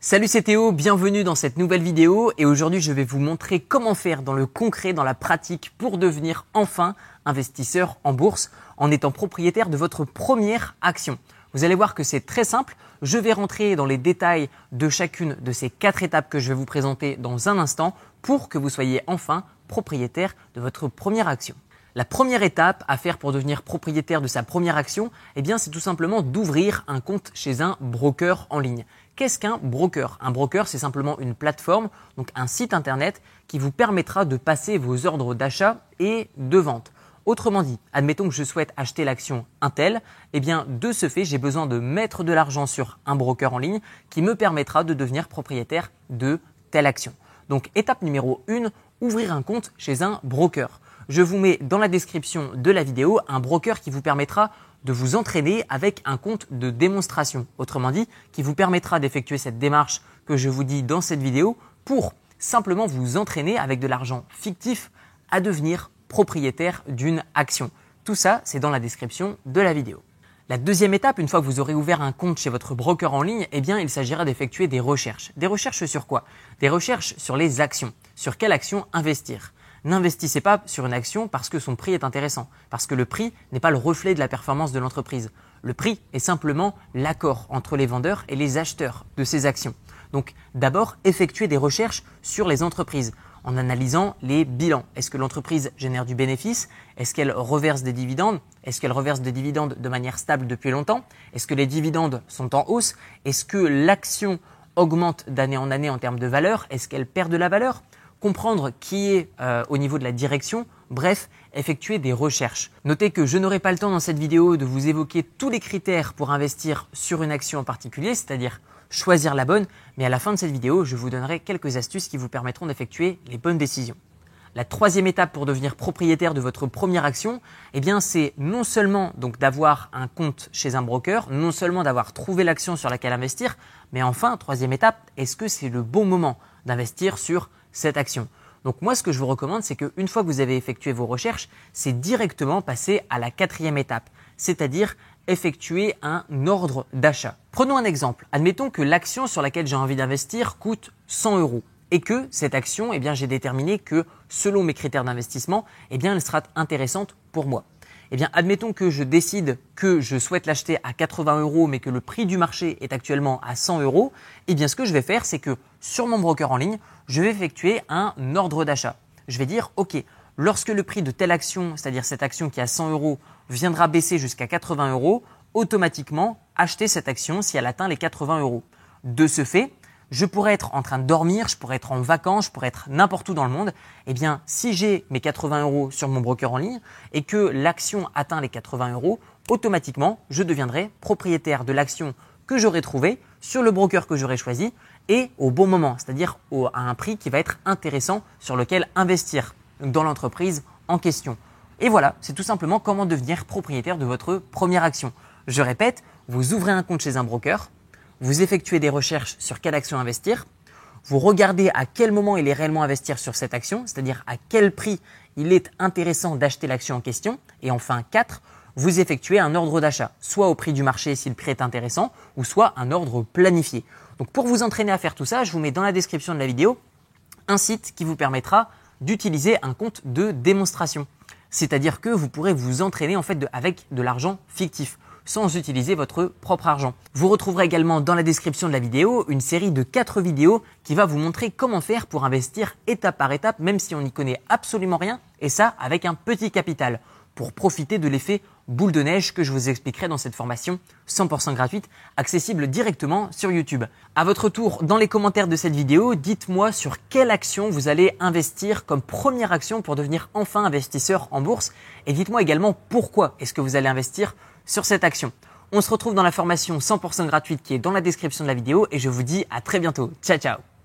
Salut c'est Théo, bienvenue dans cette nouvelle vidéo et aujourd'hui je vais vous montrer comment faire dans le concret, dans la pratique pour devenir enfin investisseur en bourse en étant propriétaire de votre première action. Vous allez voir que c'est très simple, je vais rentrer dans les détails de chacune de ces quatre étapes que je vais vous présenter dans un instant pour que vous soyez enfin propriétaire de votre première action. La première étape à faire pour devenir propriétaire de sa première action, eh bien, c'est tout simplement d'ouvrir un compte chez un broker en ligne. Qu'est-ce qu'un broker? Un broker, c'est simplement une plateforme, donc un site internet qui vous permettra de passer vos ordres d'achat et de vente. Autrement dit, admettons que je souhaite acheter l'action Intel, eh bien de ce fait, j'ai besoin de mettre de l'argent sur un broker en ligne qui me permettra de devenir propriétaire de telle action. Donc étape numéro 1, ouvrir un compte chez un broker. Je vous mets dans la description de la vidéo un broker qui vous permettra de vous entraîner avec un compte de démonstration. Autrement dit, qui vous permettra d'effectuer cette démarche que je vous dis dans cette vidéo pour simplement vous entraîner avec de l'argent fictif à devenir propriétaire d'une action. Tout ça, c'est dans la description de la vidéo. La deuxième étape, une fois que vous aurez ouvert un compte chez votre broker en ligne, eh bien, il s'agira d'effectuer des recherches. Des recherches sur quoi? Des recherches sur les actions. Sur quelle action investir? N'investissez pas sur une action parce que son prix est intéressant, parce que le prix n'est pas le reflet de la performance de l'entreprise. Le prix est simplement l'accord entre les vendeurs et les acheteurs de ces actions. Donc d'abord, effectuez des recherches sur les entreprises en analysant les bilans. Est-ce que l'entreprise génère du bénéfice? Est-ce qu'elle reverse des dividendes? Est-ce qu'elle reverse des dividendes de manière stable depuis longtemps? Est-ce que les dividendes sont en hausse? Est-ce que l'action augmente d'année en année en termes de valeur? Est-ce qu'elle perd de la valeur? Comprendre qui est euh, au niveau de la direction, bref, effectuer des recherches. Notez que je n'aurai pas le temps dans cette vidéo de vous évoquer tous les critères pour investir sur une action en particulier, c'est-à-dire choisir la bonne, mais à la fin de cette vidéo, je vous donnerai quelques astuces qui vous permettront d'effectuer les bonnes décisions. La troisième étape pour devenir propriétaire de votre première action, eh bien, c'est non seulement donc d'avoir un compte chez un broker, non seulement d'avoir trouvé l'action sur laquelle investir, mais enfin, troisième étape, est-ce que c'est le bon moment d'investir sur cette action. Donc moi, ce que je vous recommande, c'est qu'une fois que vous avez effectué vos recherches, c'est directement passer à la quatrième étape, c'est-à-dire effectuer un ordre d'achat. Prenons un exemple. Admettons que l'action sur laquelle j'ai envie d'investir coûte 100 euros et que cette action, eh j'ai déterminé que selon mes critères d'investissement, eh elle sera intéressante pour moi eh bien, admettons que je décide que je souhaite l'acheter à 80 euros, mais que le prix du marché est actuellement à 100 euros, eh bien, ce que je vais faire, c'est que sur mon broker en ligne, je vais effectuer un ordre d'achat. Je vais dire, OK, lorsque le prix de telle action, c'est-à-dire cette action qui est à 100 euros, viendra baisser jusqu'à 80 euros, automatiquement, acheter cette action si elle atteint les 80 euros. De ce fait, je pourrais être en train de dormir, je pourrais être en vacances, je pourrais être n'importe où dans le monde. Eh bien, si j'ai mes 80 euros sur mon broker en ligne et que l'action atteint les 80 euros, automatiquement, je deviendrai propriétaire de l'action que j'aurai trouvée sur le broker que j'aurai choisi et au bon moment, c'est-à-dire à un prix qui va être intéressant sur lequel investir dans l'entreprise en question. Et voilà, c'est tout simplement comment devenir propriétaire de votre première action. Je répète, vous ouvrez un compte chez un broker, vous effectuez des recherches sur quelle action investir, vous regardez à quel moment il est réellement investir sur cette action, c'est-à-dire à quel prix il est intéressant d'acheter l'action en question, et enfin 4, vous effectuez un ordre d'achat, soit au prix du marché si le prix est intéressant, ou soit un ordre planifié. Donc pour vous entraîner à faire tout ça, je vous mets dans la description de la vidéo un site qui vous permettra d'utiliser un compte de démonstration. C'est-à-dire que vous pourrez vous entraîner avec de l'argent fictif sans utiliser votre propre argent. Vous retrouverez également dans la description de la vidéo une série de 4 vidéos qui va vous montrer comment faire pour investir étape par étape même si on n'y connaît absolument rien et ça avec un petit capital pour profiter de l'effet boule de neige que je vous expliquerai dans cette formation 100% gratuite, accessible directement sur YouTube. À votre tour, dans les commentaires de cette vidéo, dites-moi sur quelle action vous allez investir comme première action pour devenir enfin investisseur en bourse et dites-moi également pourquoi est-ce que vous allez investir sur cette action. On se retrouve dans la formation 100% gratuite qui est dans la description de la vidéo et je vous dis à très bientôt. Ciao ciao